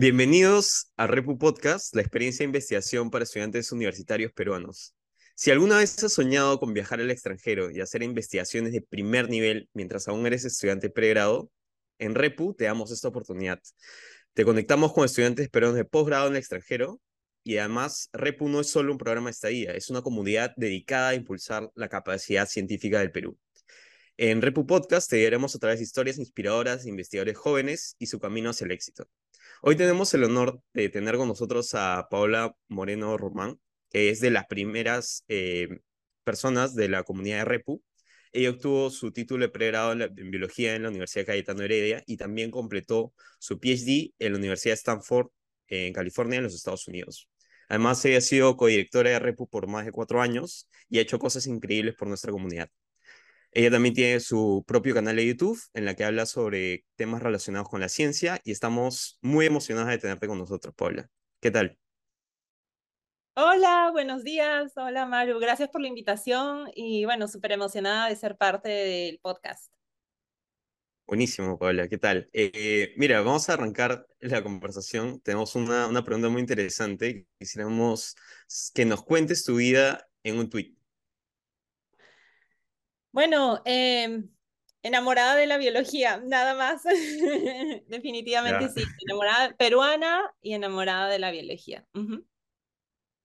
Bienvenidos a Repu Podcast, la experiencia de investigación para estudiantes universitarios peruanos. Si alguna vez has soñado con viajar al extranjero y hacer investigaciones de primer nivel mientras aún eres estudiante pregrado, en Repu te damos esta oportunidad. Te conectamos con estudiantes peruanos de posgrado en el extranjero y además Repu no es solo un programa de estadía, es una comunidad dedicada a impulsar la capacidad científica del Perú. En Repu Podcast te diremos a través historias inspiradoras de investigadores jóvenes y su camino hacia el éxito. Hoy tenemos el honor de tener con nosotros a Paola Moreno Román, que es de las primeras eh, personas de la comunidad de REPU. Ella obtuvo su título de pregrado en, biología en la Universidad Cayetano Heredia y también completó su PhD en la Universidad Stanford en California, en los Estados Unidos. Además, ella ha sido codirectora de REPU por más de cuatro años y ha hecho cosas increíbles por nuestra comunidad. Ella también tiene su propio canal de YouTube en la que habla sobre temas relacionados con la ciencia y estamos muy emocionados de tenerte con nosotros, Paula. ¿Qué tal? Hola, buenos días. Hola, Maru. Gracias por la invitación y bueno, súper emocionada de ser parte del podcast. Buenísimo, Paula. ¿Qué tal? Eh, mira, vamos a arrancar la conversación. Tenemos una, una pregunta muy interesante. Quisiéramos que nos cuentes tu vida en un tweet. Bueno, em, enamorada de la biología, nada más. Definitivamente sí, enamorada peruana y enamorada de la biología.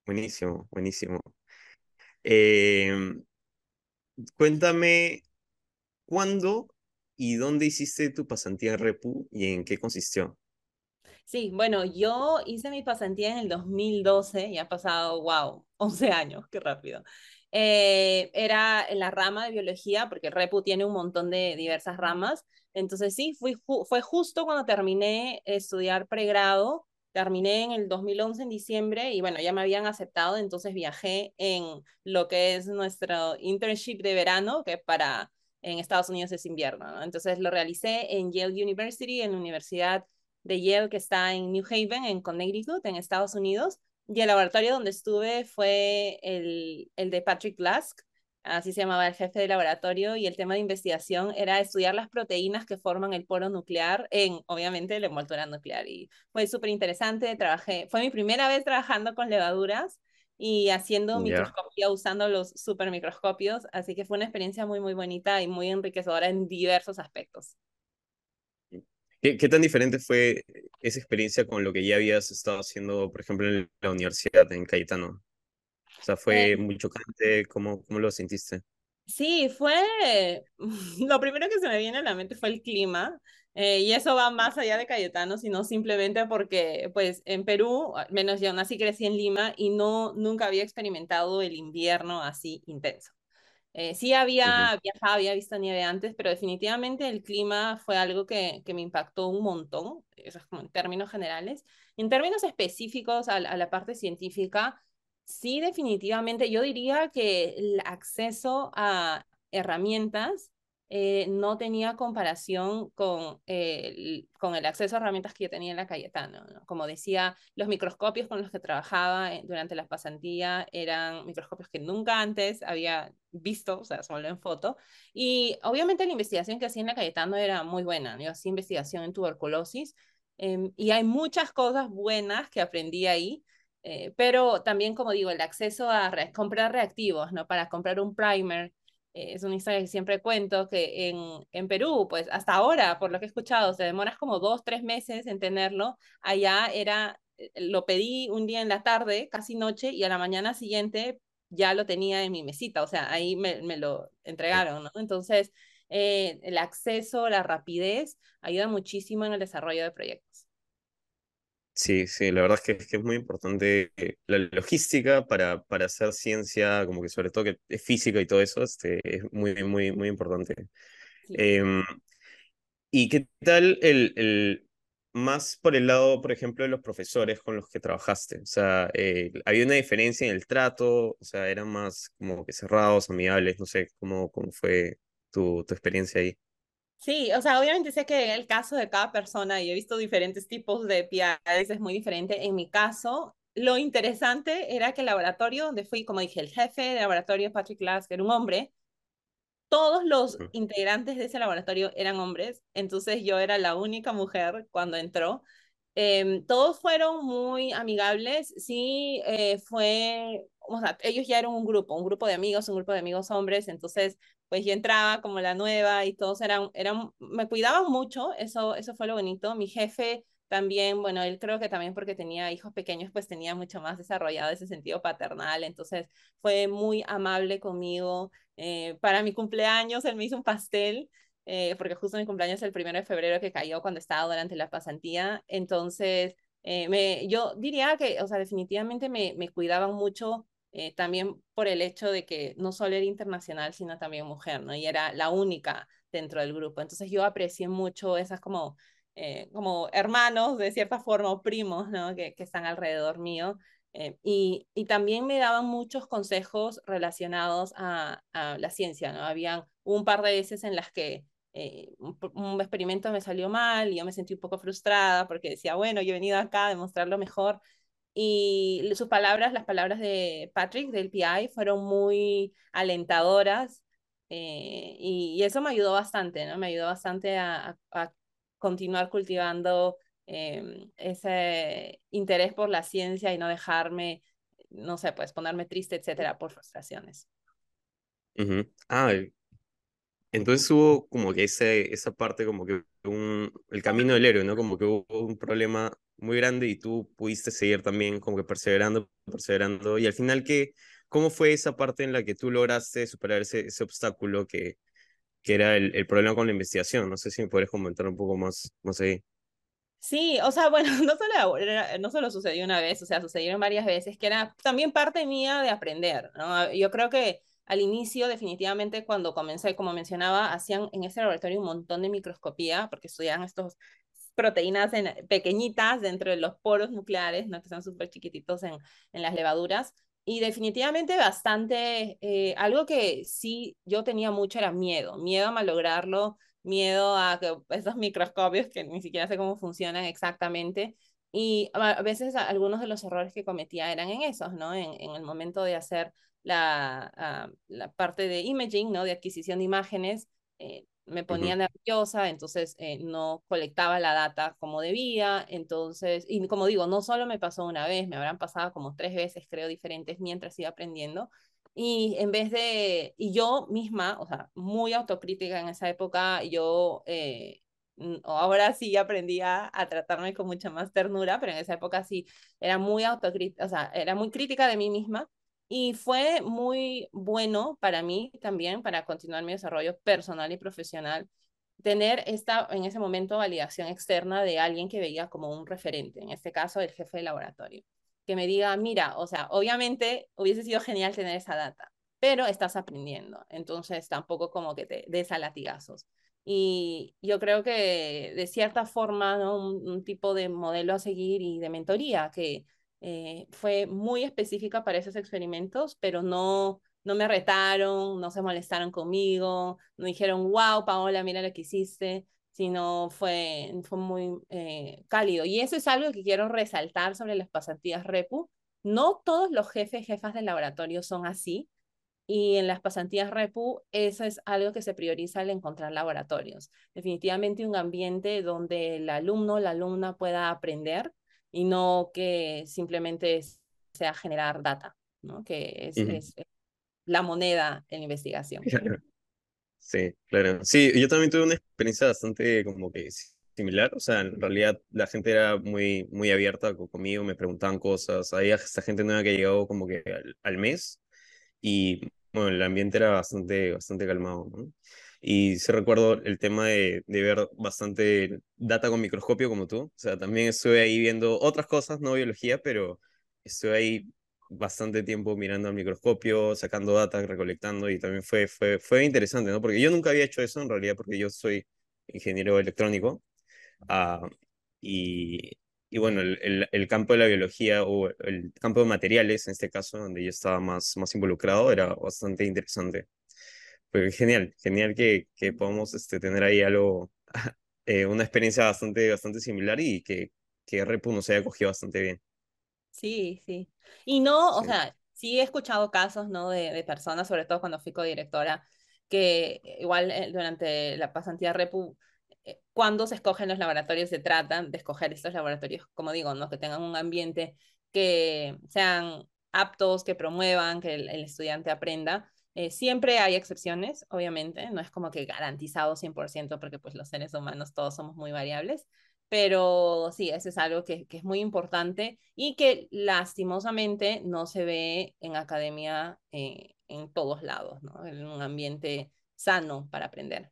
Buenísimo, buenísimo. Em, cuéntame, ¿cuándo y dónde hiciste tu pasantía en Repu y en qué consistió? Sí, bueno, yo hice mi pasantía en el 2012 y ha pasado, wow, 11 años, qué rápido. Eh, era en la rama de biología, porque Repu tiene un montón de diversas ramas. Entonces sí, fui, fue justo cuando terminé estudiar pregrado, terminé en el 2011 en diciembre y bueno, ya me habían aceptado, entonces viajé en lo que es nuestro internship de verano, que para en Estados Unidos es invierno. Entonces lo realicé en Yale University, en la Universidad de Yale que está en New Haven, en Connecticut, en Estados Unidos. Y el laboratorio donde estuve fue el, el de Patrick Lask, así se llamaba el jefe de laboratorio, y el tema de investigación era estudiar las proteínas que forman el poro nuclear en, obviamente, la envoltura nuclear. Y fue súper interesante, trabajé, fue mi primera vez trabajando con levaduras y haciendo microscopía usando los supermicroscopios, así que fue una experiencia muy, muy bonita y muy enriquecedora en diversos aspectos. ¿Qué, tan diferente fue esa experiencia con lo que ya habías estado haciendo, por ejemplo, en la universidad, en Cayetano? O sea, ¿fue eh, muy chocante? ¿Cómo, ¿Cómo lo sentiste? Sí, fue... Lo primero que se me viene a la mente fue el clima. Eh, y eso va más allá de Cayetano, sino simplemente porque, pues, en Perú, al menos yo nací y crecí en Lima y no, nunca había experimentado el invierno así intenso. Eh, sí había viajado, había visto nieve antes, pero definitivamente el clima fue algo que, que me impactó un montón, eso es como en términos generales. En términos específicos a, a la parte científica, sí definitivamente yo diría que el acceso a herramientas eh, no tenía comparación con, el, con el acceso a herramientas que yo tenía en la Cayetano. Como decía, los microscopios con los que trabajaba eh, durante la pasantía eran microscopios que nunca antes había visto, o sea, solo en foto. Y obviamente la investigación que hacía en la Cayetano era muy buena. Yo hacía investigación en tuberculosis em, y hay muchas cosas buenas que aprendí ahí. Eh, pero también, como digo, el acceso a comprar reactivos, ¿no? Para comprar un primer, es una historia que siempre cuento, que en, en Perú, pues hasta ahora, por lo que he escuchado, se demoras como dos, tres meses en tenerlo. Allá era, eh, lo pedí un día en la tarde, casi noche, y a la mañana siguiente ya lo tenía en mi mesita, o sea, ahí me, me lo entregaron, ¿no? Entonces, eh, el acceso, la rapidez, ayuda muchísimo en el desarrollo de proyectos. Sí, sí, la verdad es que, es que es muy importante eh, la logística para, para hacer ciencia, como que sobre todo que es física y todo eso, este, es muy, muy, muy importante. Em, ¿y qué tal el, el, más por el lado, por ejemplo, de los profesores con los que trabajaste? O sea, eh, ¿había una diferencia en el trato? O sea, ¿eran más como que cerrados, amigables? No sé, ¿cómo, cómo fue tu, tu experiencia ahí? Sí, o sea, obviamente sé que en el caso de cada persona, y he visto diferentes tipos de PIs, es muy diferente. En mi caso, lo interesante era que el laboratorio donde fui, como dije, el jefe de laboratorio, Patrick Lask, era un hombre. Todos los integrantes de ese laboratorio eran hombres, entonces yo era la única mujer cuando entró. Em, todos fueron muy amigables, sí, eh, fue, o sea, ellos ya eran un grupo, un grupo de amigos, un grupo de amigos hombres, entonces, pues yo entraba como la nueva y todos eran, eran, me cuidaban mucho, eso, eso fue lo bonito. Mi jefe también, bueno, él creo que también porque tenía hijos pequeños, pues tenía mucho más desarrollado ese sentido paternal, entonces fue muy amable conmigo. Eh, para mi cumpleaños, él me hizo un pastel eh, porque justo mi cumpleaños es el primero de febrero que cayó cuando estaba durante la pasantía. Entonces, eh, me, yo diría que, o sea, definitivamente me, me cuidaban mucho eh, también por el hecho de que no solo era internacional, sino también mujer, ¿no? Y era la única dentro del grupo. Entonces, yo aprecié mucho esas como, como hermanos, de cierta forma, o primos, ¿no? Que, que están alrededor mío. y, y, también me daban muchos consejos relacionados a, a la ciencia, ¿no? Habían un par de veces en las que eh, un, experimento me salió mal y yo me sentí un poco frustrada porque decía, bueno, yo he venido acá a demostrarlo mejor. Y sus palabras, las palabras de Patrick, del PI, fueron muy alentadoras eh, y, eso me ayudó bastante, ¿no? Me ayudó bastante a, continuar cultivando em, ese interés por la ciencia y no dejarme, no sé, pues ponerme triste, etcétera, por frustraciones. Ah, entonces hubo como que ese, esa parte, como que un, el camino del héroe, ¿no? Como que hubo un problema muy grande y tú pudiste seguir también como que perseverando, perseverando. Y al final, ¿qué, ¿cómo fue esa parte en la que tú lograste superar ese, ese obstáculo que, que era el, el, problema con la investigación? No sé si me puedes comentar un poco más, más ahí. Sí, o sea, bueno, no solo, no solo sucedió una vez, o sea, sucedieron varias veces, que era también parte mía de aprender, ¿no? Yo creo que al inicio, definitivamente, cuando comencé, como mencionaba, hacían en ese laboratorio un montón de microscopía, porque estudiaban estos proteínas en, pequeñitas dentro de los poros nucleares, ¿no? que son súper chiquititos en, en las levaduras. Y definitivamente bastante, eh, algo que sí yo tenía mucho era miedo, miedo a malograrlo, miedo a que esos microscopios que ni siquiera sé cómo funcionan exactamente. Y a veces algunos de los errores que cometía eran en esos, ¿no? En, en el momento de hacer la, ah, la parte de imaging, ¿no? De adquisición de imágenes, eh, me ponía nerviosa, entonces eh, no colectaba la data como debía, entonces, y como digo, no solo me pasó una vez, me habrán pasado como tres veces, creo, diferentes mientras iba aprendiendo, y en vez de, y yo misma, o sea, muy autocrítica en esa época, yo eh, ahora sí aprendí a, a, tratarme con mucha más ternura, pero en esa época sí era muy autocrítica, o sea, era muy crítica de mí misma y fue muy bueno para mí también, para continuar mi desarrollo personal y profesional, tener esta, en ese momento, validación externa de alguien que veía como un referente, en este caso el jefe de laboratorio, que me diga, mira, o sea, obviamente hubiese sido genial tener esa data, pero estás aprendiendo, entonces tampoco como que te des a latigazos. Y yo creo que de cierta forma, ¿no? un, un tipo de modelo a seguir y de mentoría que eh, fue muy específica para esos experimentos, pero no, no me retaron, no se molestaron conmigo, no dijeron, wow, Paola, mira lo que hiciste, sino fue, fue muy eh, cálido. Y eso es algo que quiero resaltar sobre las pasantías REPU. No todos los jefes, jefas de laboratorio son así. Y en las pasantías REPU, eso es algo que se prioriza al encontrar laboratorios. Definitivamente un ambiente donde el alumno, la alumna pueda aprender y no que simplemente sea generar data, ¿no? que es, es la moneda en investigación. Sí, claro. Sí, yo también tuve una experiencia bastante como que similar, o sea, en realidad la gente era muy, muy abierta conmigo, me preguntaban cosas, había esta gente nueva que llegó como que al, al mes y bueno, el ambiente era bastante, bastante calmado, ¿no? Y sí recuerdo el tema de, de, ver bastante data con microscopio como tú. O sea, también estuve ahí viendo otras cosas, no biología, pero estuve ahí bastante tiempo mirando al microscopio, sacando data, recolectando y también fue, fue, fue interesante, ¿no? Porque yo nunca había hecho eso en realidad porque yo soy ingeniero electrónico. Uh, y, y bueno, el, el, el, campo de la biología o el campo de materiales, en este caso, donde yo estaba más, más involucrado, era bastante interesante genial, genial que, que podamos este, tener ahí algo, eh, una experiencia bastante, bastante similar y que, que Repu nos haya cogido bastante bien. Sí, sí. Y no, o sea, sí he escuchado casos, ¿no? De, de personas, sobre todo cuando fui codirectora, que igual eh, durante la pasantía Repu eh, cuando se escogen los laboratorios, se tratan de escoger estos laboratorios, como digo, ¿no? que tengan un ambiente que sean aptos, que promuevan, que el, estudiante aprenda. Eh, siempre hay excepciones, obviamente, no es como que garantizado 100% porque pues los seres humanos todos somos muy variables, pero sí, eso es algo que, que, es muy importante y que lastimosamente no se ve en academia eh, en todos lados, ¿no? En un ambiente sano para aprender.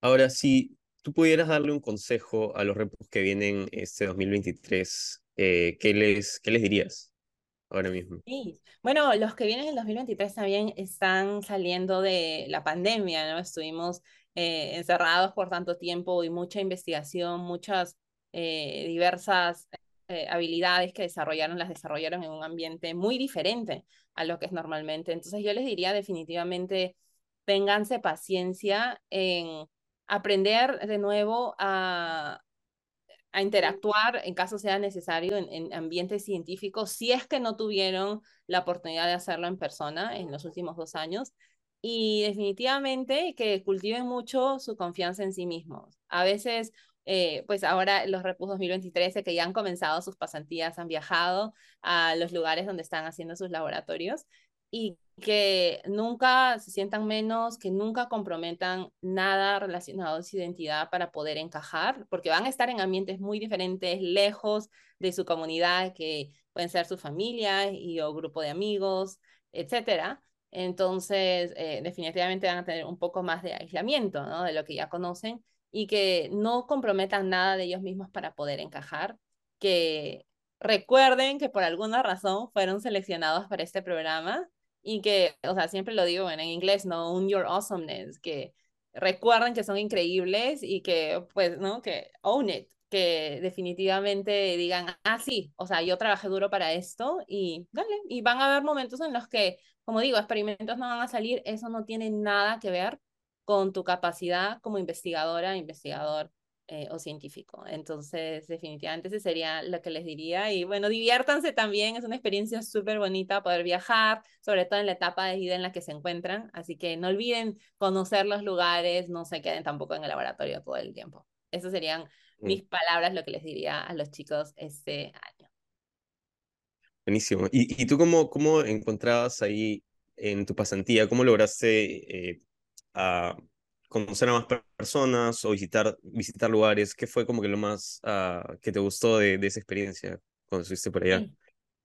Ahora, si tú pudieras darle un consejo a los repos que vienen este 2023, eh, ¿qué, les, ¿qué les dirías ahora mismo? Sí, bueno, los que vienen en 2023 también están saliendo de la pandemia, ¿no? Estuvimos eh, encerrados por tanto tiempo y mucha investigación, muchas eh, diversas habilidades que desarrollaron, las desarrollaron en un ambiente muy diferente a lo que es normalmente. Entonces yo les diría definitivamente, ténganse paciencia en aprender de nuevo a, a interactuar en caso sea necesario en, en, ambientes científicos, si es que no tuvieron la oportunidad de hacerlo en persona en los últimos dos años. Y definitivamente que cultiven mucho su confianza en sí mismos. A veces, eh, pues ahora los Repus 2023 que ya han comenzado sus pasantías, han viajado a los lugares donde están haciendo sus laboratorios y que nunca se sientan menos, que nunca comprometan nada relacionado a su identidad para poder encajar, porque van a estar en ambientes muy diferentes, lejos de su comunidad, que pueden ser su familia y o grupo de amigos, etcétera. Entonces, eh, definitivamente van a tener un poco más de aislamiento, ¿no? De lo que ya conocen y que no comprometan nada de ellos mismos para poder encajar, que recuerden que por alguna razón fueron seleccionados para este programa y que, o sea, siempre lo digo en inglés, ¿no? Un your awesomeness, que recuerden que son increíbles y que, pues, ¿no? Que own it, que definitivamente digan, ah, sí, o sea, yo trabajé duro para esto y dale, y van a haber momentos en los que, como digo, experimentos no van a salir, eso no tiene nada que ver con tu capacidad como investigadora, investigador eh, o científico. Entonces, definitivamente ese sería lo que les diría. Y bueno, diviértanse también, es una experiencia súper bonita poder viajar, sobre todo en la etapa de vida en la que se encuentran. Así que no olviden conocer los lugares, no se queden tampoco en el laboratorio todo el tiempo. Esas serían mm. mis palabras, lo que les diría a los chicos este año. Buenísimo. ¿Y, y tú cómo, cómo encontrabas ahí en tu pasantía, cómo lograste eh, a conocer a más personas o visitar, visitar lugares? ¿Qué fue como que lo más uh, que te gustó de, de, esa experiencia cuando estuviste por allá?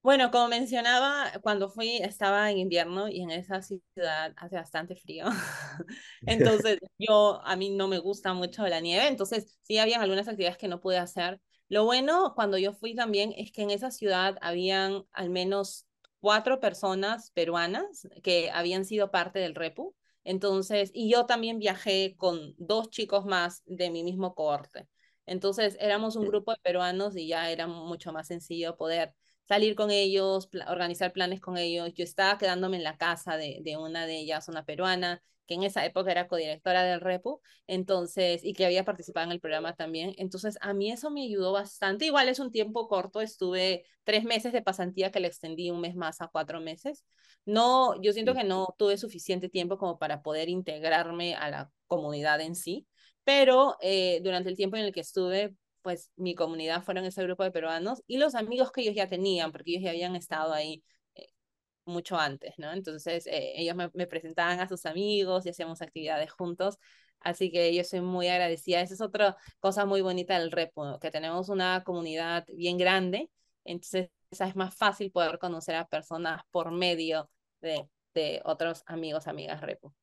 Bueno, como mencionaba, cuando fui estaba en invierno y en esa ciudad hace bastante frío. entonces, yo, a mí no me gusta mucho la nieve, entonces sí habían algunas actividades que no pude hacer. Lo bueno cuando yo fui también es que en esa ciudad habían al menos cuatro personas peruanas que habían sido parte del REPU. Entonces, y yo también viajé con dos chicos más de mi mismo cohorte. Entonces, éramos un grupo de peruanos y ya era mucho más sencillo poder salir con ellos, organizar planes con ellos. Yo estaba quedándome en la casa de, de una de ellas, una peruana, que en esa época era codirectora del REPU, entonces, y que había participado en el programa también. Entonces, a mí eso me ayudó bastante. Igual es un tiempo corto, estuve tres meses de pasantía que le extendí un mes más a cuatro meses. No, yo siento que no tuve suficiente tiempo como para poder integrarme a la comunidad en sí, pero eh, durante el tiempo en el que estuve, pues mi comunidad fueron ese grupo de peruanos y los amigos que ellos ya tenían, porque ellos ya habían estado ahí mucho antes, ¿no? Entonces eh, ellos me, presentaban a sus amigos y hacíamos actividades juntos, así que yo soy muy agradecida. Esa es otra cosa muy bonita del repo, que tenemos una comunidad bien grande, entonces es más fácil poder conocer a personas por medio de, de otros amigos, amigas repo.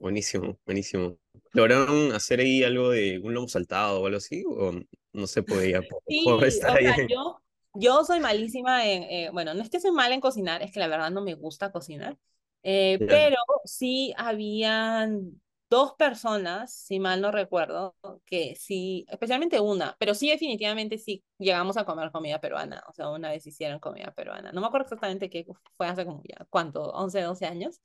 Buenísimo, buenísimo. ¿Lograron hacer ahí algo de un lomo saltado o algo así? ¿O no se podía? Sí, o sea, yo, yo soy malísima en, eh, bueno, no es que soy mala en cocinar, es que la verdad no me gusta cocinar, eh, pero sí habían dos personas, si mal no recuerdo, que sí, especialmente una, pero sí definitivamente sí llegamos a comer comida peruana, o sea, una vez hicieron comida peruana. No me acuerdo exactamente qué fue hace como ya, ¿cuánto? 11, 12 años.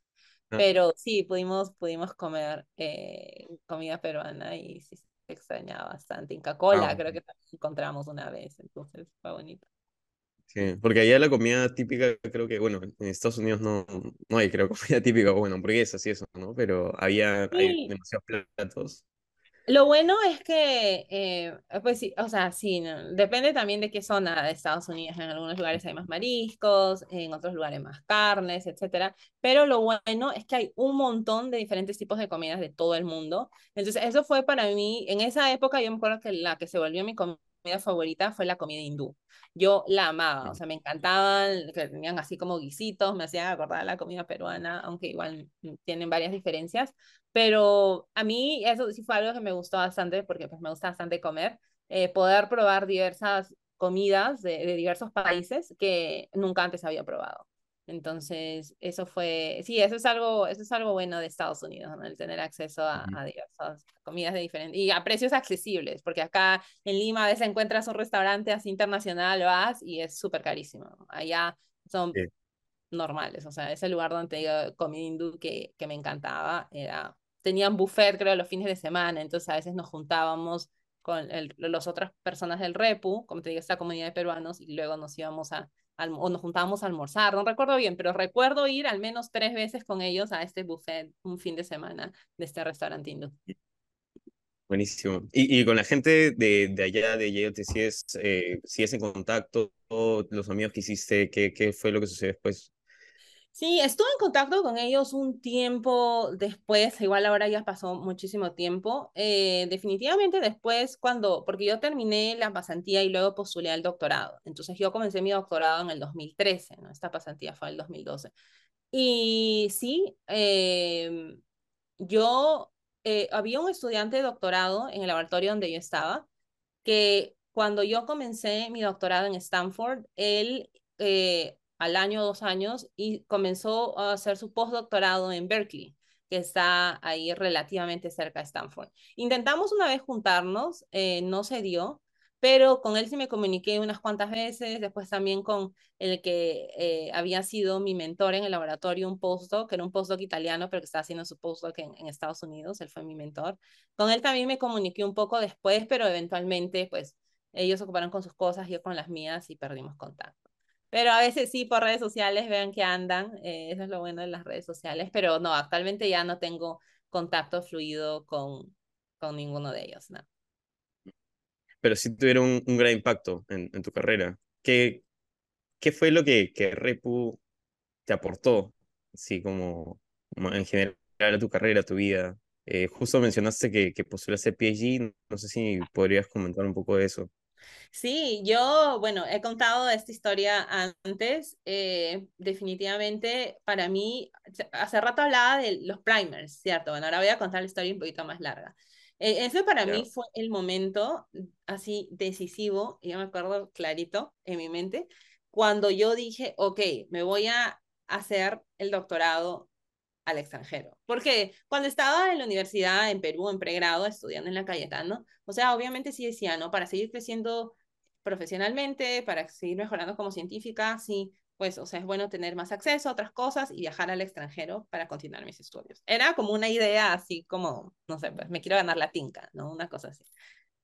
Pero sí, pudimos, pudimos comer eh, comida peruana y sí se extrañaba bastante. Inca Cola, ah, creo que también encontramos una vez, entonces fue bonito. Sí, porque allá la comida típica, creo que, bueno, en Estados Unidos no, no hay, creo, comida típica, bueno, hamburguesas y eso, ¿no? Pero había, hay Sí, demasiados platos. Lo bueno es que, eh, pues sí, o sea, sí, no, depende también de qué zona de Estados Unidos. En algunos lugares hay más mariscos, en otros lugares más carnes, etcétera. Pero lo bueno es que hay un montón de diferentes tipos de comidas de todo el mundo. Entonces, eso fue para mí, en esa época yo me acuerdo que la que se volvió mi comida favorita fue la comida hindú. Yo la amaba, o sea, me encantaban, que tenían así como guisitos, me hacían acordar la comida peruana, aunque igual mm, tienen varias diferencias. Pero a mí eso sí fue algo que me gustó bastante porque pues me gusta bastante comer, eh, poder probar diversas comidas de, de diversos países que nunca antes había probado. Entonces, eso fue, sí, eso es algo, eso es algo bueno de Estados Unidos, ¿no? El tener acceso a, a diversas comidas de diferentes, y a precios accesibles, porque acá en Lima a veces encuentras un restaurante así internacional, vas y es súper carísimo. Allá son Sí. normales. O sea, ese lugar donde digo, comida hindú que, que me encantaba era, tenían buffet creo los fines de semana, entonces a veces nos juntábamos con los otras personas del Repu, como te digo, esta comunidad de peruanos, y luego nos íbamos a, o nos juntábamos a almorzar, no recuerdo bien, pero recuerdo ir al menos tres veces con ellos a este buffet un fin de semana de este restaurante hindú. Buenísimo. Y, y con la gente de, de allá, de Yale, ¿te sigues, eh, sigues en contacto? ¿Los amigos que hiciste? ¿Qué, qué fue lo que sucedió después? Sí, estuve en contacto con ellos un tiempo después, igual ahora ya pasó muchísimo tiempo. Eh, definitivamente después, cuando, porque yo terminé la pasantía y luego postulé al doctorado. Entonces yo comencé mi doctorado en el 2013, ¿no? Esta pasantía fue el 2012. Y sí, eh, yo, eh, había un estudiante de doctorado en el laboratorio donde yo estaba que cuando yo comencé mi doctorado en Stanford, él eh, al año o dos años y comenzó a hacer su postdoctorado en Berkeley, que está ahí relativamente cerca de Stanford. Intentamos una vez juntarnos, eh, no se dio, pero con él sí me comuniqué unas cuantas veces, después también con el que eh, había sido mi mentor en el laboratorio, un postdoc, que era un postdoc italiano, pero que estaba haciendo su postdoc en, en Estados Unidos, él fue mi mentor. Con él también me comuniqué un poco después, pero eventualmente, pues, ellos ocuparon con sus cosas, yo con las mías y perdimos contacto. Pero a veces sí, por redes sociales, vean que andan, eh, eso es lo bueno de las redes sociales, pero no, actualmente ya no tengo contacto fluido con, con ninguno de ellos, ¿no? Pero sí tuvieron un, gran impacto en, tu carrera. ¿Qué, qué fue lo que, que Repu te aportó? Así como en general a tu carrera, a tu vida. Eh, justo mencionaste que, que postulaste PhD, no sé si podrías comentar un poco de eso. Sí, yo, bueno, he contado esta historia antes. eh, definitivamente, para mí, hace rato hablaba de los primers, ¿cierto? Bueno, ahora voy a contar la historia un poquito más larga. Eh, ese para mí fue el momento así decisivo, y yo me acuerdo clarito en mi mente, cuando yo dije, ok, me voy a hacer el doctorado al extranjero. Porque cuando estaba en la universidad en Perú, en pregrado, estudiando en la Cayetano, o sea, obviamente sí decía, ¿no? Para seguir creciendo profesionalmente, para seguir mejorando como científica, sí, pues, o sea, es bueno tener más acceso a otras cosas y viajar al extranjero para continuar mis estudios. Era como una idea así como, no sé, pues me quiero ganar la tinca, ¿no? Una cosa así.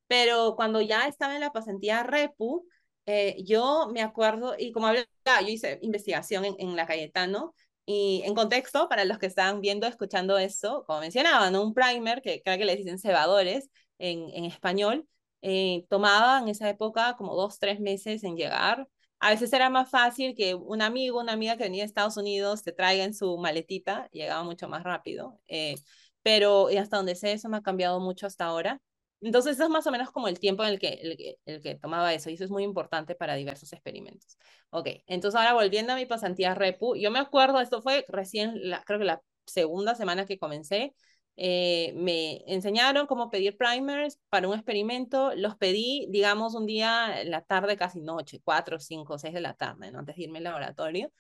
Pero cuando ya estaba en la pasantía Repu, eh, yo me acuerdo, y como hablaba, yo hice investigación en, en la Cayetano, y en contexto, para los que estaban viendo, escuchando esto, como mencionaba, ¿no? un primer, que creo que le dicen cebadores en, en español, eh, tomaba en esa época como dos, tres meses en llegar. A veces era más fácil que un amigo, una amiga que venía de Estados Unidos te traiga en su maletita, llegaba mucho más rápido. Eh, pero hasta donde sé, eso me ha cambiado mucho hasta ahora. Entonces, eso es más o menos como el tiempo en el que, el que, tomaba eso, y eso es muy importante para diversos experimentos. Ok, entonces ahora volviendo a mi pasantía Repu, yo me acuerdo, esto fue recién, la, creo que la segunda semana que comencé, eh, me enseñaron cómo pedir primers para un experimento, los pedí, digamos, un día en la tarde, casi noche, 4, 5, 6 de la tarde, ¿no? antes de irme al laboratorio.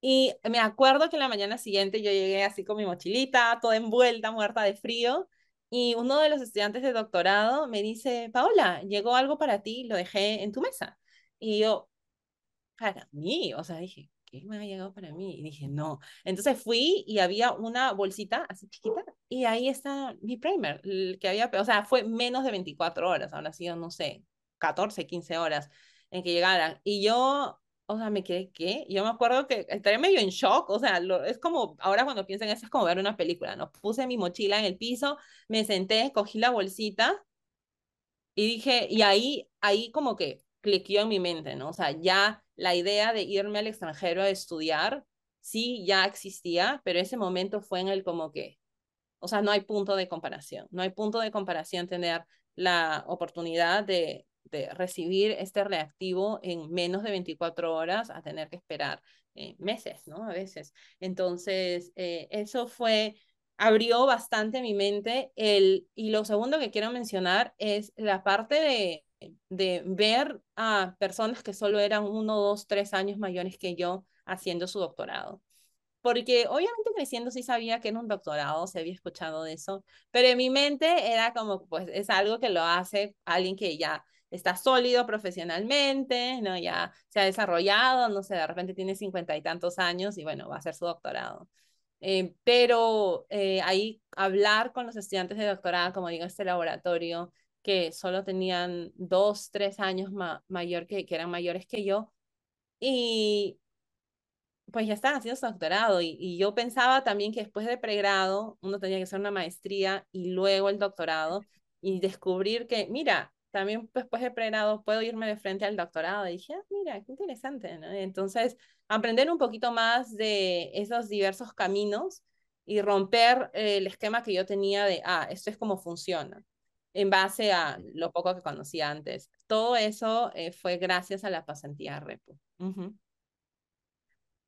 Y me acuerdo que la mañana siguiente yo llegué así con mi mochilita, toda envuelta, muerta de frío, y uno de los estudiantes de doctorado me dice, Paola, llegó algo para ti, lo dejé en tu mesa. Y yo, para mí, o sea, dije, ¿qué me ha llegado para mí? Y dije, no. Entonces fui y había una bolsita así chiquita y ahí está mi primer, que había, o sea, fue menos de 24 horas, ahora sido, no sé, 14, 15 horas en que llegaran. Y yo o sea, me quedé, ¿qué? Yo me acuerdo que estaré medio en shock, o sea, lo, es como, ahora cuando pienso en eso es como ver una película, ¿no? Puse mi mochila en el piso, me senté, cogí la bolsita y dije, y ahí, ahí como que cliqueó en mi mente, ¿no? O sea, ya la idea de irme al extranjero a estudiar, sí, ya existía, pero ese momento fue en el como que, o sea, no hay punto de comparación, no hay punto de comparación tener la oportunidad de, de recibir este reactivo en menos de 24 horas a tener que esperar eh, meses, ¿no? A veces. Entonces, eh, eso fue, abrió bastante mi mente. El, y lo segundo que quiero mencionar es la parte de, de ver a personas que solo eran uno, dos, tres años mayores que yo haciendo su doctorado porque obviamente creciendo sí sabía que era un doctorado, se había escuchado de eso, pero en mi mente era como, pues es algo que lo hace alguien que ya está sólido profesionalmente, ¿no? Ya se ha desarrollado, no sé, de repente tiene cincuenta y tantos años y bueno, va a hacer su doctorado. Eh, pero eh, ahí hablar con los estudiantes de doctorado, como digo, este laboratorio, que solo tenían dos, tres años mayor que, que eran mayores que yo, y pues ya están haciendo su doctorado y, y, yo pensaba también que después de pregrado uno tenía que hacer una maestría y luego el doctorado y descubrir que, mira, también después de pregrado puedo irme de frente al doctorado. Y dije, ah, mira, qué interesante, ¿no? Entonces, aprender un poquito más de esos diversos caminos y romper eh, el esquema que yo tenía de, ah, esto es como funciona, en base a lo poco que conocía antes. Todo eso eh, fue gracias a la pasantía Repo.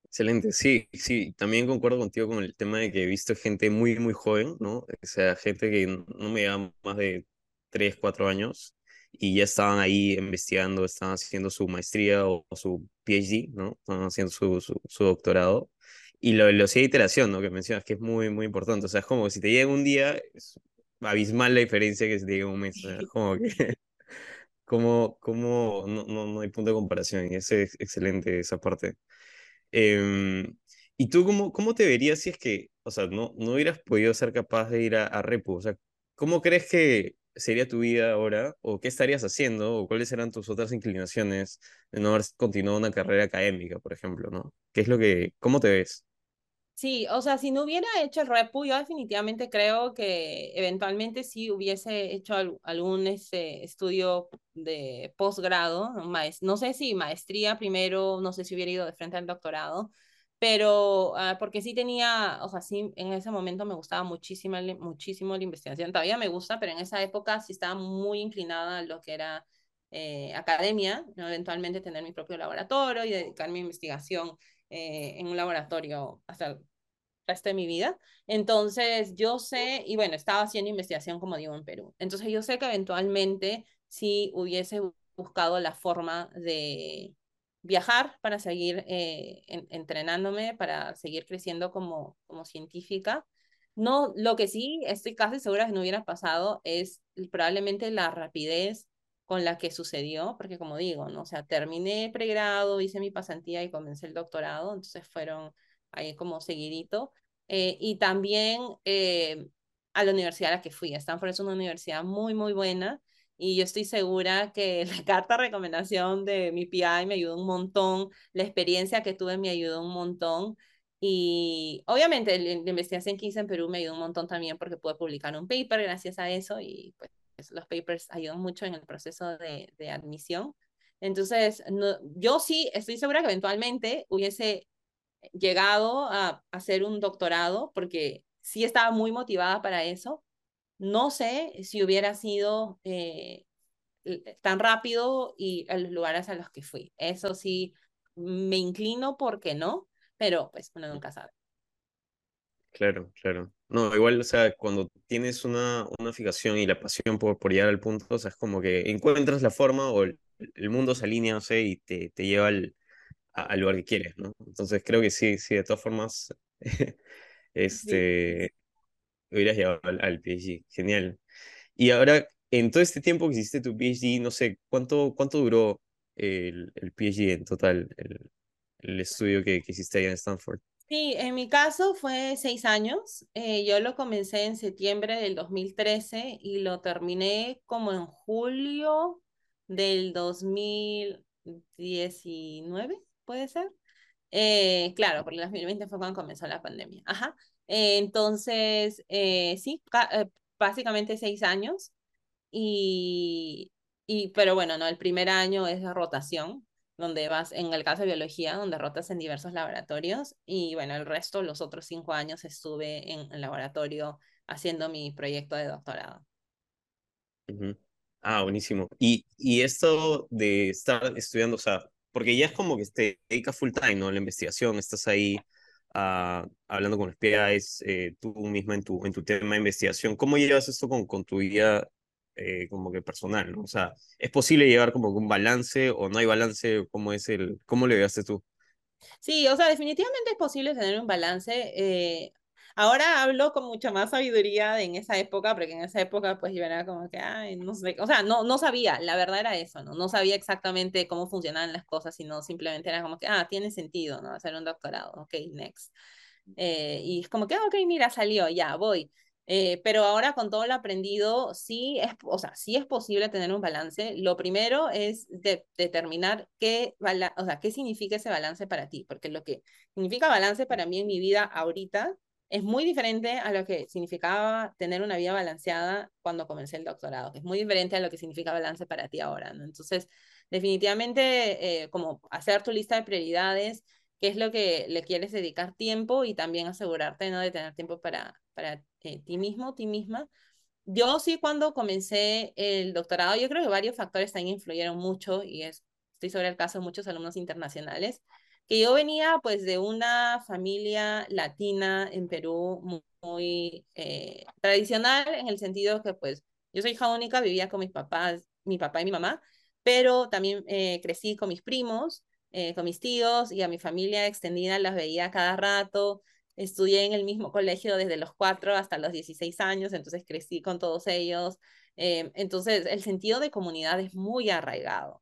Excelente, sí, sí, también concuerdo contigo con el tema de que he visto gente muy, muy joven, ¿no? O sea, gente que no me da más de 3, 4 años y ya estaban ahí investigando, estaban haciendo su maestría o, su PhD, ¿no? Estaban haciendo su, su, doctorado. Y lo lo de iteración, ¿no? Que mencionas que es muy, muy importante. O sea, es como que si te llega un día, es abismal la diferencia que si te llega un mes. O sea, como que, como, como no, no, no hay punto de comparación. Y es excelente esa parte. Em, ¿Y tú cómo, cómo te verías si es que, o sea, no, no hubieras podido ser capaz de ir a, a Repu? O sea, ¿cómo crees que sería tu vida ahora? ¿O qué estarías haciendo? ¿O cuáles eran tus otras inclinaciones de no haber continuado una carrera académica, por ejemplo, ¿no? ¿Qué es lo que, cómo te ves? Sí, o sea, si no hubiera hecho el repu, yo definitivamente creo que eventualmente sí hubiese hecho algún ese, estudio de posgrado, no sé si maestría primero, no sé si hubiera ido de frente al doctorado, pero ah, porque sí tenía, o sea, sí, en ese momento me gustaba muchísimo, muchísimo la investigación, todavía me gusta, pero en esa época sí estaba muy inclinada a lo que era eh, academia, eventualmente tener mi propio laboratorio y dedicarme a investigación eh, en un laboratorio hasta el resto de mi vida. Entonces, yo sé, y bueno, estaba haciendo investigación, como digo, en Perú. Entonces, yo sé que eventualmente si hubiese buscado la forma de viajar para seguir eh, entrenándome, para seguir creciendo como, como científica. No, lo que sí estoy casi segura que no hubiera pasado es probablemente la rapidez con la que sucedió, porque como digo, ¿no? O sea, terminé pregrado, hice mi pasantía y comencé el doctorado, entonces fueron ahí como seguidito. Eh, y también eh, a la universidad a la que fui. Stanford es una universidad muy, muy buena y yo estoy segura que la carta de recomendación de mi PI me ayudó un montón, la experiencia que tuve me ayudó un montón. Y obviamente la investigación que hice en Perú me ayudó un montón también porque pude publicar un paper gracias a eso y pues los papers ayudan mucho en el proceso de, de admisión. Entonces, no, yo sí estoy segura que eventualmente hubiese llegado a hacer un doctorado porque sí estaba muy motivada para eso, no sé si hubiera sido eh, tan rápido y a los lugares a los que fui. Eso sí, me inclino porque no, pero pues uno nunca sabe. Claro, claro. No, igual, o sea, cuando tienes una, una fijación y la pasión por, por llegar al punto, o sea, es como que encuentras la forma o el, el mundo se alinea, no sé, y te, te lleva al, al lugar que quieres, ¿no? Entonces creo que sí, sí, de todas formas, este, hubieras llegado al, al, PhD. Genial. Y ahora, en todo este tiempo que hiciste tu PhD, no sé, ¿cuánto, cuánto duró el, el PhD en total, el, el estudio que, que, hiciste allá en Stanford? Sí, en mi caso fue seis años. Eh, yo lo comencé en septiembre del 2013 y lo terminé como en julio del 2019. puede ser. Eh, claro, porque el 2020 fue cuando comenzó la pandemia. Ajá. Eh, entonces, eh, sí, básicamente seis años. Y, y, pero bueno, no, el primer año es de rotación, donde vas, en el caso de biología, donde rotas en diversos laboratorios. Y bueno, el resto, los otros cinco años estuve en el laboratorio haciendo mi proyecto de doctorado. Ah, buenísimo. Y, y esto de estar estudiando, o sea, porque ya es como que te dedicas full time, ¿no? La investigación, estás ahí uh, hablando con PIs, eh, tú misma en tu, en tu tema de investigación. ¿Cómo llevas esto con, con tu vida eh, como que personal. O sea, ¿es posible llevar como un balance o no hay balance? ¿Cómo es el, cómo le llevaste tú? Sí, o sea, definitivamente es posible tener un balance. Eh, Ahora hablo con mucha más sabiduría en esa época, porque en esa época pues yo era como que, ay, no sé, o sea, no, no sabía, la verdad era eso, ¿no? No sabía exactamente cómo funcionaban las cosas, sino simplemente era como que, ah, tiene sentido, ¿no? Hacer un doctorado, ok, next. Eh, y es como que, ah, ok, mira, salió, ya, voy. Eh, pero ahora con todo lo aprendido, sí es, o sea, sí es posible tener un balance. Lo primero es determinar qué, o sea, qué significa ese balance para ti, porque lo que significa balance para mí en mi vida ahorita es muy diferente a lo que significaba tener una vida balanceada cuando comencé el doctorado, que es muy diferente a lo que significa balance para ti ahora, ¿no? Entonces, definitivamente, eh, como hacer tu lista de prioridades, qué es lo que le quieres dedicar tiempo y también asegurarte, ¿no? De tener tiempo para, para eh, ti mismo, ti misma. Yo sí, cuando comencé el doctorado, yo creo que varios factores también influyeron mucho y es, estoy sobre el caso de muchos alumnos internacionales que yo venía pues de una familia latina en Perú muy, eh, tradicional en el sentido que pues yo soy hija única, vivía con mis papás, mi papá y mi mamá, pero también eh, crecí con mis primos, eh, con mis tíos y a mi familia extendida las veía cada rato. Estudié en el mismo colegio desde los 4 hasta los 16 años, entonces crecí con todos ellos. entonces el sentido de comunidad es muy arraigado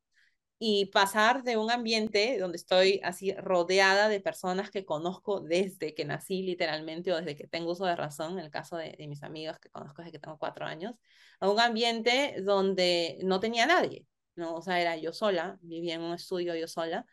y pasar de un ambiente donde estoy así rodeada de personas que conozco desde que nací literalmente o desde que tengo uso de razón, en el caso de, mis amigos que conozco desde que tengo cuatro años, a un ambiente donde no tenía nadie, ¿no? O sea, era yo sola, vivía en un estudio yo sola.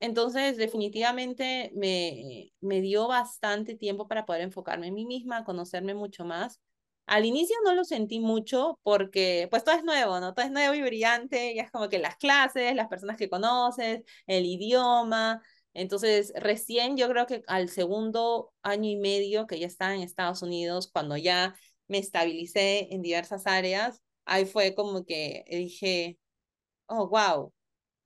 Entonces, definitivamente me, me dio bastante tiempo para poder enfocarme en mí misma, conocerme mucho más al inicio no lo sentí mucho porque pues todo es nuevo, ¿no? Todo es nuevo y brillante, y es como que las clases, las personas que conoces, el idioma. Entonces, recién yo creo que al segundo año y medio que ya estaba en Estados Unidos, cuando ya me estabilicé en diversas áreas, ahí fue como que dije, oh, wow,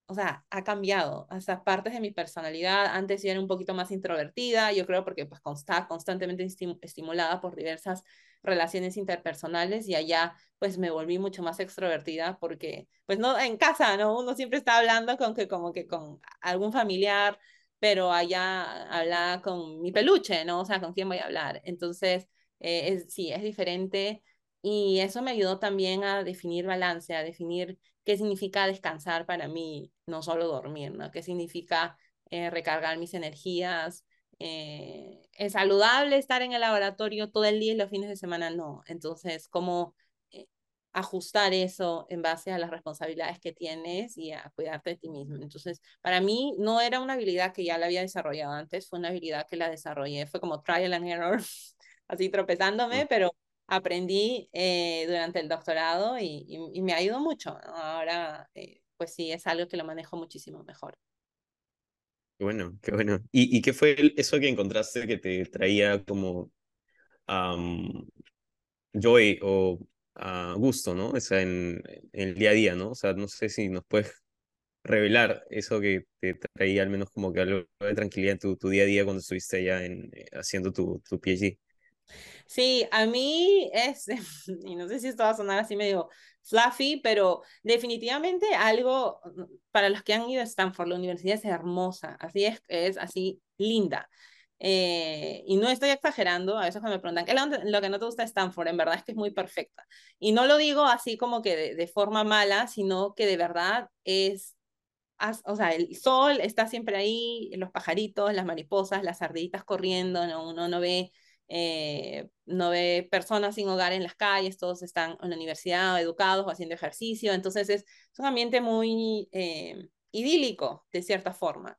o sea, ha cambiado. Hasta partes de mi personalidad, antes yo era un poquito más introvertida, yo creo porque pues estaba constantemente estimulada por diversas relaciones interpersonales y allá pues me volví mucho más extrovertida porque pues no en casa, ¿no? Uno siempre está hablando con que como que con algún familiar, pero allá hablaba con mi peluche, ¿no? O sea, ¿con quién voy a hablar? Entonces, eh, sí, es diferente y eso me ayudó también a definir balance, a definir qué significa descansar para mí, no solo dormir, ¿no? ¿Qué significa eh, recargar mis energías, eh, es saludable estar en el laboratorio todo el día y los fines de semana no. Entonces, ¿cómo eh, ajustar eso en base a las responsabilidades que tienes y a cuidarte de ti mismo? Entonces, para mí no era una habilidad que ya la había desarrollado antes, fue una habilidad que la desarrollé, fue como trial and error, así tropezándome, pero aprendí eh, durante el doctorado y, y, me ayudó mucho. Ahora, pues sí, es algo que lo manejo muchísimo mejor bueno, qué bueno. ¿Y, y qué fue eso que encontraste que te traía como joy o uh, gusto, ¿no? O sea, en, el día a día, ¿no? O sea, no sé si nos puedes revelar eso que te traía al menos como que algo de tranquilidad en tu, tu día a día cuando estuviste allá en, eh, haciendo tu, tu PhD. Sí, a mí es, y no sé si esto va a sonar así medio fluffy, pero definitivamente algo para los que han ido a Stanford, la universidad es hermosa, así es, es así linda. Eh, y no estoy exagerando, a veces cuando me preguntan, ¿qué es lo que no te gusta de Stanford? En verdad es que es muy perfecta. Y no lo digo así como que de, de forma mala, sino que de verdad es o sea, el sol está siempre ahí, los pajaritos, las mariposas, las ardillitas corriendo, ¿no? uno no ve eh, no ve personas sin hogar en las calles, todos están en la universidad, educados o haciendo ejercicio, entonces es, un ambiente muy eh, idílico, de cierta forma.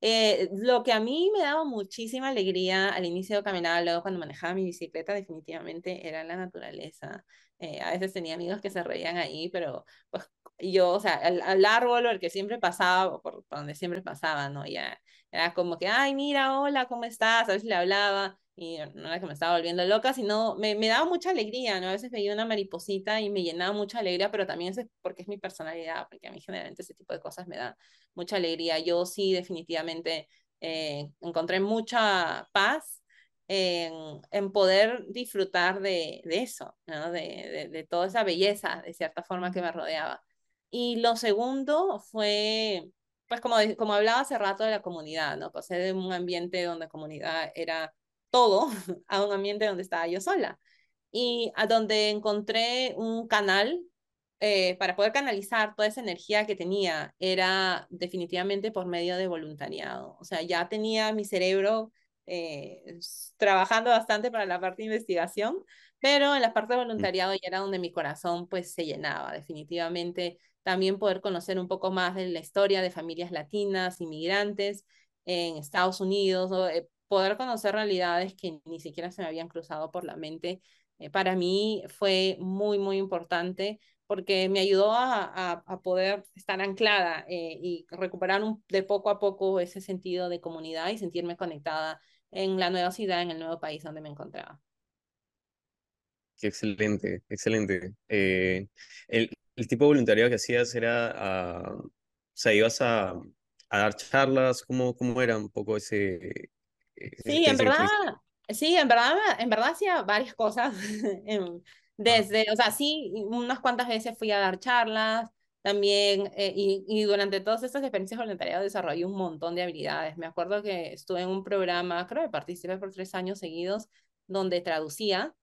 Eh, lo que a mí me daba muchísima alegría al inicio de caminar, luego cuando manejaba mi bicicleta, definitivamente era la naturaleza. Eh, a veces tenía amigos que se reían ahí, pero pues yo, o sea, al, al árbol, el que siempre pasaba, por, por donde siempre pasaba, ¿no? Ya era como que, ay, mira, hola, ¿cómo estás? A veces le hablaba y no era que me estaba volviendo loca, sino me, me daba mucha alegría, ¿no? A veces veía una mariposita y me llenaba mucha alegría, pero también es porque es mi personalidad, porque a mí generalmente ese tipo de cosas me da mucha alegría. Yo sí definitivamente eh, encontré mucha paz en, en poder disfrutar de, de eso, ¿no? De, de, de, toda esa belleza, de cierta forma, que me rodeaba. Y lo segundo fue, pues como, como hablaba hace rato de la comunidad, ¿no? Pasé de un ambiente donde comunidad era todo a un ambiente donde estaba yo sola y a donde encontré un canal eh, para poder canalizar toda esa energía que tenía era definitivamente por medio de voluntariado. O sea, ya tenía mi cerebro eh, trabajando bastante para la parte de investigación, pero en la parte de mm. voluntariado ya era donde mi corazón pues se llenaba. Definitivamente también poder conocer un poco más de la historia de familias latinas, inmigrantes en Estados Unidos, eh, poder conocer realidades que ni siquiera se me habían cruzado por la mente, eh, para mí fue muy, muy importante porque me ayudó a, a, poder estar anclada eh, y recuperar un, de poco a poco ese sentido de comunidad y sentirme conectada en la nueva ciudad, en el nuevo país donde me encontraba. Qué excelente, excelente. Eh, el, el, tipo de voluntariado que hacías era, uh, o sea, ibas a, a dar charlas, ¿cómo, ¿cómo era un poco ese, Sí, en verdad, sí, en verdad, en verdad hacía varias cosas. Desde, o sea, sí, unas cuantas veces fui a dar charlas, también, eh, y, y, durante todas estas experiencias voluntarias desarrollé un montón de habilidades. Me acuerdo que estuve en un programa, creo que participé por tres años seguidos, donde traducía.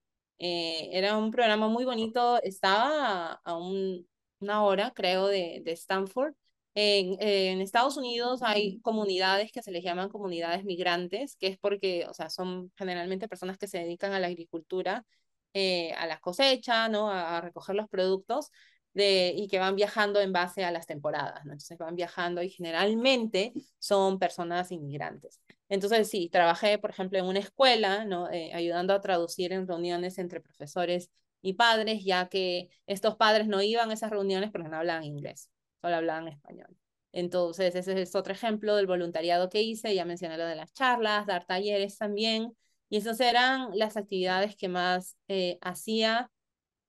Eh, era un programa muy bonito, estaba a un, una hora, creo, de, de Stanford, en, en, Estados Unidos hay comunidades que se les llaman comunidades migrantes, que es porque, o sea, son generalmente personas que se dedican a la agricultura, eh, a la cosecha, ¿no? A, recoger los productos de, y que van viajando en base a las temporadas, ¿no? Entonces van viajando y generalmente son personas inmigrantes. Entonces, sí, trabajé, por ejemplo, en una escuela, ¿no? Eh, ayudando a traducir en reuniones entre profesores y padres, ya que estos padres no iban a esas reuniones porque no hablaban inglés solo hablaban español. Entonces, ese es otro ejemplo del voluntariado que hice. Ya mencioné lo de las charlas, dar talleres también. Y esas eran las actividades que más eh, hacía.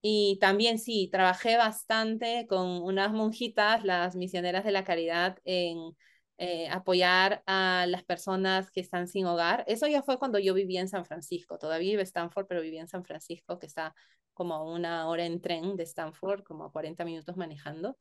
Y también sí, trabajé bastante con unas monjitas, las misioneras de la caridad, en eh, apoyar a las personas que están sin hogar. Eso ya fue cuando yo vivía en San Francisco. Todavía vivo en Stanford, pero vivía en San Francisco, que está como una hora en tren de Stanford, como 40 minutos manejando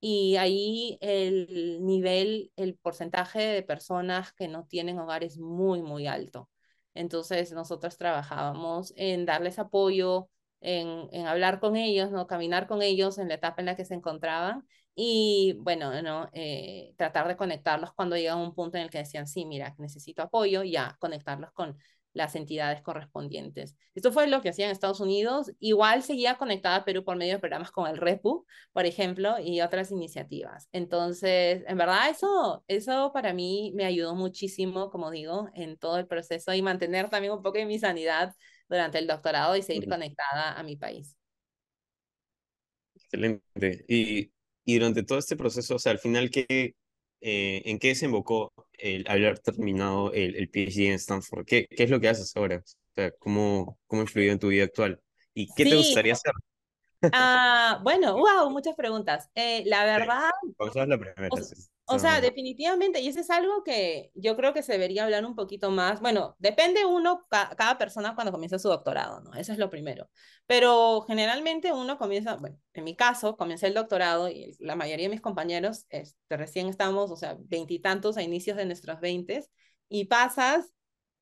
y ahí el nivel, el porcentaje de personas que no tienen hogar es muy, muy alto. Entonces nosotros trabajábamos en darles apoyo, en, en hablar con ellos, ¿no? caminar con ellos en la etapa en la que se encontraban y bueno, ¿no? Eh, tratar de conectarlos cuando llegan a un punto en el que decían, sí, mira, necesito apoyo, ya conectarlos con las entidades correspondientes. Esto fue lo que hacía en Estados Unidos. Igual seguía conectada a Perú por medio de programas como el REPU, por ejemplo, y otras iniciativas. Entonces, en verdad, eso, eso para mí me ayudó muchísimo, como digo, en todo el proceso y mantener también un poco de mi sanidad durante el doctorado y seguir conectada a mi país. Excelente. Y, y durante todo este proceso, o sea, al final, ¿qué, eh, ¿en qué desembocó el haber terminado el, el PhD en Stanford? ¿Qué, ¿Qué, es lo que haces ahora? O sea, ¿cómo, ¿Cómo ha influido en tu vida actual? ¿Y qué sí. te gustaría hacer? Ah, bueno, wow, muchas preguntas. Eh, la verdad... Vamos a la primera. O, o sea, definitivamente, y eso es algo que yo creo que se debería hablar un poquito más. Bueno, depende uno, ca cada persona cuando comienza su doctorado, ¿no? Eso es lo primero. Pero generalmente uno comienza, bueno, en mi caso, comencé el doctorado y la mayoría de mis compañeros este, recién estamos, o sea, veintitantos a inicios de nuestros veintes, y pasas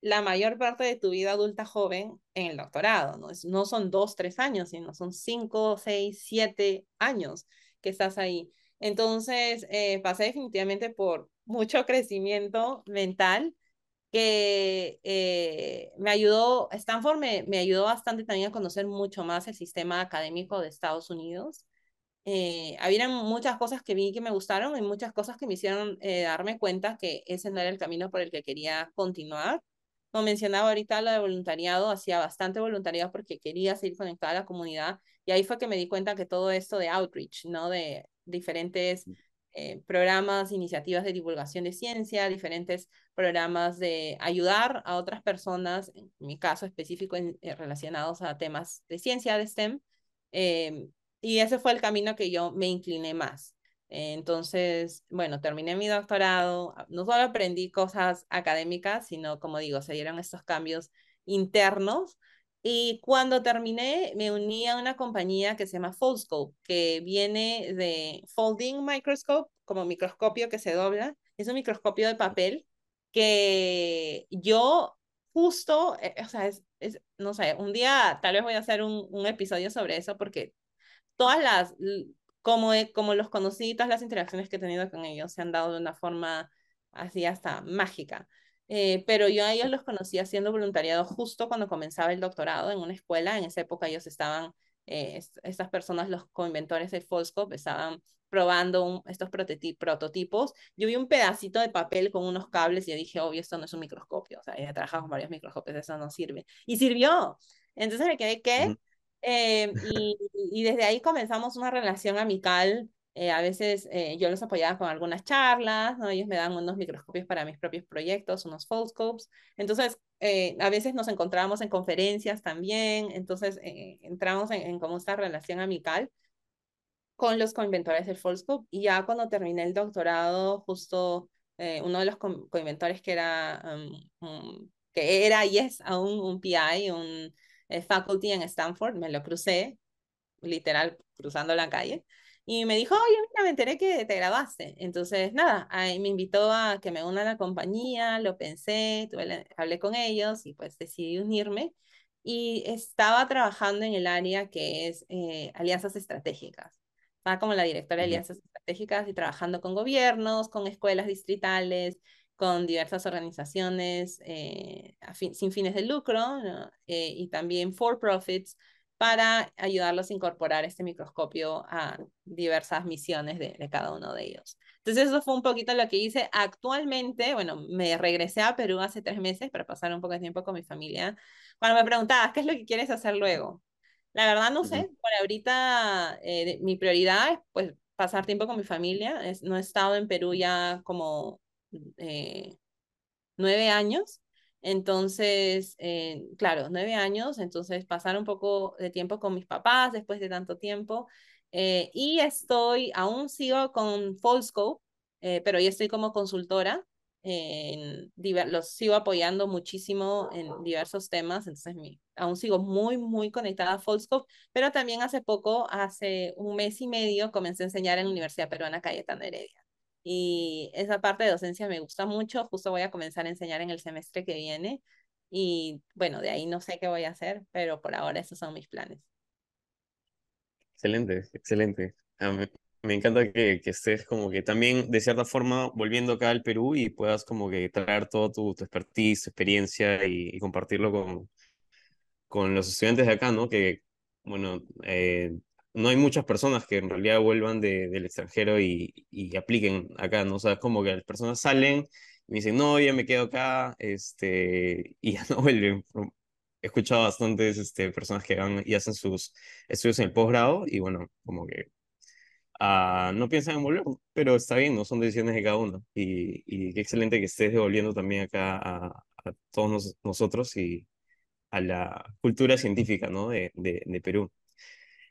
la mayor parte de tu vida adulta joven en el doctorado, ¿no? Es, no son dos, tres años, sino son cinco, seis, siete años que estás ahí. Entonces, eh, pasé definitivamente por mucho crecimiento mental que eh, me ayudó, Stanford me, me, ayudó bastante también a conocer mucho más el sistema académico de Estados Unidos. eh, había muchas cosas que vi que me gustaron y muchas cosas que me hicieron eh, darme cuenta que ese no era el camino por el que quería continuar. Como mencionaba ahorita, lo de voluntariado, hacía bastante voluntariado porque quería seguir conectada a la comunidad y ahí fue que me di cuenta que todo esto de outreach, ¿no? De diferentes eh, programas, iniciativas de divulgación de ciencia, diferentes programas de ayudar a otras personas, en mi caso específico en, relacionados a temas de ciencia, de STEM, eh, y ese fue el camino que yo me incliné más. Entonces, bueno, terminé mi doctorado, ah, no solo aprendí cosas académicas, sino, como digo, se dieron estos cambios internos. Y cuando terminé, me uní a una compañía que se llama Foldscope, que viene de Folding Microscope, como microscopio que se dobla. Es un microscopio de papel que yo justo, eh, o sea, es, no sé, un día tal vez voy a hacer un, un episodio sobre eso porque todas las, como, como los conocí, todas las interacciones que he tenido con ellos se han dado de una forma así hasta mágica. Eh, pero yo a ellos los conocí haciendo voluntariado justo cuando comenzaba el doctorado en una escuela. En esa época ellos estaban, eh, estas personas, los coinventores del Folscope, estaban probando estos prototipos. Yo vi un pedacito de papel con unos cables y yo dije, obvio, esto no es un microscopio. O sea, ya trabajado con varios microscopios, eso no sirve. Y sirvió. Entonces me quedé, ¿qué? Eh, y, y, desde ahí comenzamos una relación amical. Eh, a veces eh, yo los apoyaba con algunas charlas, ¿no? ellos me dan unos microscopios para mis propios proyectos, unos foldscopes. Entonces, a veces nos encontrábamos en conferencias también. Entonces, entramos en, en, como esta relación amical con los coinventores del foldscope. Y ya cuando terminé el doctorado, justo uno de los coinventores que era, um, que era y es aún un PI, un faculty en Stanford, me lo crucé, literal, cruzando la calle, y me dijo, oye, mira, me enteré que te grabaste. Entonces, nada, ahí me invitó a que me una a la compañía, lo pensé, tuve, hablé con ellos y pues decidí unirme. Y estaba trabajando en el área que es eh, alianzas estratégicas. Estaba como la directora de alianzas estratégicas y trabajando con gobiernos, con escuelas distritales, con diversas organizaciones eh, sin fines de lucro eh, y también for profits para ayudarlos a incorporar este microscopio a diversas misiones de, de, cada uno de ellos. Entonces eso fue un poquito lo que hice. Actualmente, bueno, me regresé a Perú hace tres meses para pasar un poco de tiempo con mi familia. Cuando me preguntabas, ¿qué es lo que quieres hacer luego? La verdad no sé, por ahorita eh, mi prioridad es pues pasar tiempo con mi familia. Es, no he estado en Perú ya como eh, nueve años. Entonces, eh, claro, nueve años, entonces pasar un poco de tiempo con mis papás después de tanto tiempo. Eh, y estoy, aún sigo con Folscope, pero ya estoy como consultora. En, los sigo apoyando muchísimo en diversos temas, entonces mi, aún sigo muy, muy conectada a Folscope, pero también hace poco, hace un mes y medio, comencé a enseñar en la Universidad Peruana Cayetana Heredia. Y esa parte de docencia me gusta mucho. Justo voy a comenzar a enseñar en el semestre que viene. Y bueno, de ahí no sé qué voy a hacer, pero por ahora esos son mis planes. Excelente, excelente. me encanta que, que, estés como que también, de cierta forma, volviendo acá al Perú y puedas como que traer todo tu, tu expertise, experiencia y, compartirlo con, con los estudiantes de acá, ¿no? Que, bueno, eh, no hay muchas personas que en realidad vuelvan de, del extranjero y, y, apliquen acá, ¿no? O sea, como que las personas salen y dicen, no, ya me quedo acá, este, y ya no vuelven. He escuchado bastantes este, personas que van y hacen sus estudios en el posgrado y bueno, como que uh, no piensan en volver, pero está bien, no son decisiones de cada uno. Y, y qué excelente que estés devolviendo también acá a, todos nosotros y a la cultura científica, ¿no? De, de Perú.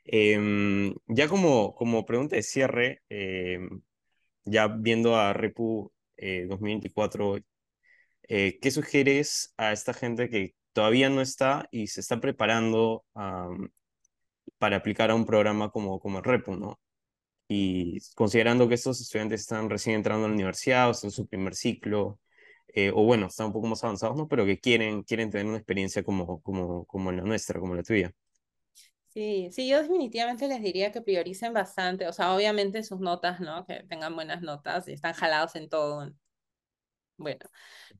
Em, ya como, como pregunta de cierre, em, ya viendo a Repu 2024, eh, eh, ¿qué sugieres a esta gente que todavía no está y se está preparando para aplicar a un programa como, como el Repu, ¿no? Y considerando que estos estudiantes están recién entrando a la universidad o en su primer ciclo, eh, o bueno, están un poco más avanzados, ¿no? Pero que quieren, quieren tener una experiencia como, como, como la nuestra, como la tuya. Sí, sí, yo definitivamente les diría que prioricen bastante, o sea, obviamente sus notas, ¿no? Que tengan buenas notas y están jalados en todo. Bueno,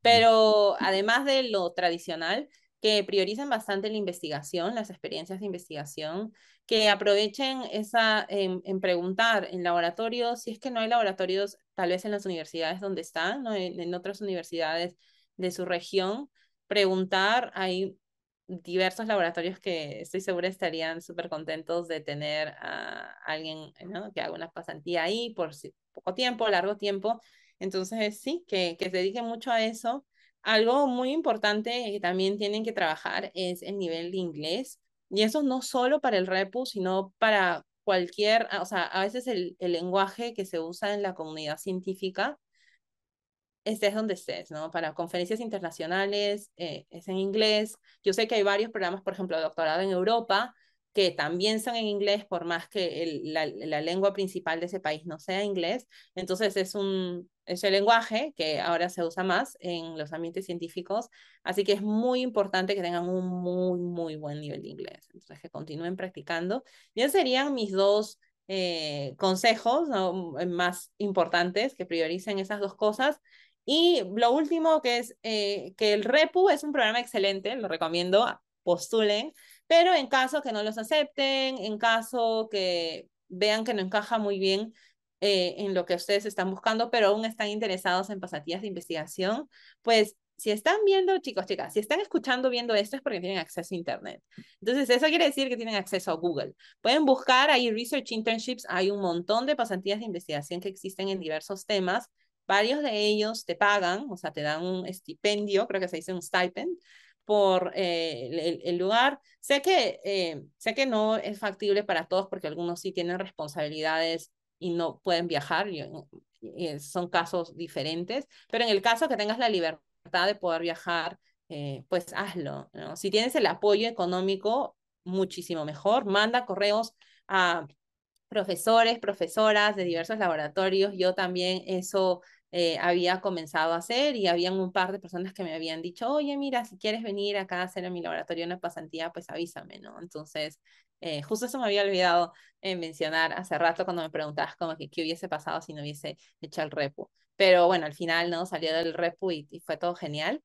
pero además de lo tradicional, que prioricen bastante la investigación, las experiencias de investigación, que aprovechen esa en, preguntar en laboratorios, si es que no hay laboratorios, tal vez en las universidades donde están, ¿no? en, en otras universidades de su región, preguntar, hay diversos laboratorios que estoy segura estarían súper contentos de tener a alguien que haga una pasantía ahí por poco tiempo, largo tiempo. Entonces, sí, que, que se dedique mucho a eso. Algo muy importante que también tienen que trabajar es el nivel de inglés. Y eso no solo para el REPU, sino para cualquier, o sea, a veces el, el lenguaje que se usa en la comunidad científica estés donde estés, ¿no? Para conferencias internacionales eh, es en inglés. Yo sé que hay varios programas, por ejemplo, de doctorado en Europa, que también son en inglés, por más que el, la, la, lengua principal de ese país no sea inglés. Entonces es un es el lenguaje que ahora se usa más en los ambientes científicos, así que es muy importante que tengan un muy, muy buen nivel de inglés. Entonces que continúen practicando. Ya serían mis dos eh, consejos ¿no? más importantes, que prioricen esas dos cosas. Y lo último que es eh, que el REPU es un programa excelente, lo recomiendo, postulen, pero en caso que no los acepten, en caso que vean que no encaja muy bien eh, en lo que ustedes están buscando, pero aún están interesados en pasatías de investigación, pues si están viendo, chicos, chicas, si están escuchando, viendo esto es porque tienen acceso a Internet. Entonces, eso quiere decir que tienen acceso a Google. Pueden buscar ahí Research Internships, hay un montón de pasantías de investigación que existen en diversos temas varios de ellos te pagan, o sea, te dan un estipendio, creo que se dice un stipend, por eh, el, lugar. Sé que, eh, sé que no es factible para todos porque algunos sí tienen responsabilidades y no pueden viajar, y, son casos diferentes, pero en el caso que tengas la libertad de poder viajar, eh, pues hazlo. Si tienes el apoyo económico, muchísimo mejor. Manda correos a profesores, profesoras de diversos laboratorios. Yo también eso eh, había comenzado a hacer y habían un par de personas que me habían dicho, oye, mira, si quieres venir acá a hacer en mi laboratorio una pasantía, pues avísame, ¿no? Entonces, eh, justo eso me había olvidado en mencionar hace rato cuando me preguntabas como que qué hubiese pasado si no hubiese hecho el repo. Pero bueno, al final, ¿no? Salió del repo y, y fue todo genial.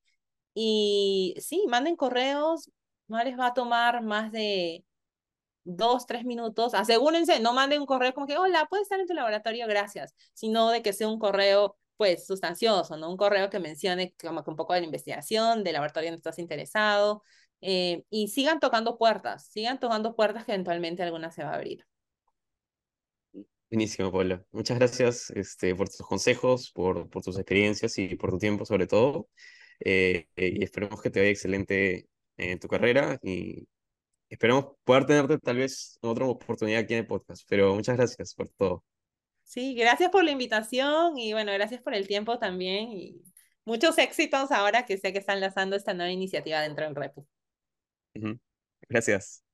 Y sí, manden correos, no les va a tomar más de dos, tres minutos, asegúrense, no manden un correo como que, hola, puedes estar en tu laboratorio, gracias, sino de que sea un correo pues sustancioso, ¿no? Un correo que mencione como que un poco de la investigación, del laboratorio donde estás interesado, eh, y sigan tocando puertas, sigan tocando puertas que eventualmente alguna se va a abrir. Buenísimo, Paula. Muchas gracias este, por tus consejos, por, por tus experiencias y por tu tiempo sobre todo. Eh, y esperemos que te vaya excelente en tu carrera y Esperamos poder tenerte tal vez en otra oportunidad aquí en el podcast, pero muchas gracias por todo. Sí, gracias por la invitación y bueno, gracias por el tiempo también y muchos éxitos ahora que sé que están lanzando esta nueva iniciativa dentro del Repu. Gracias.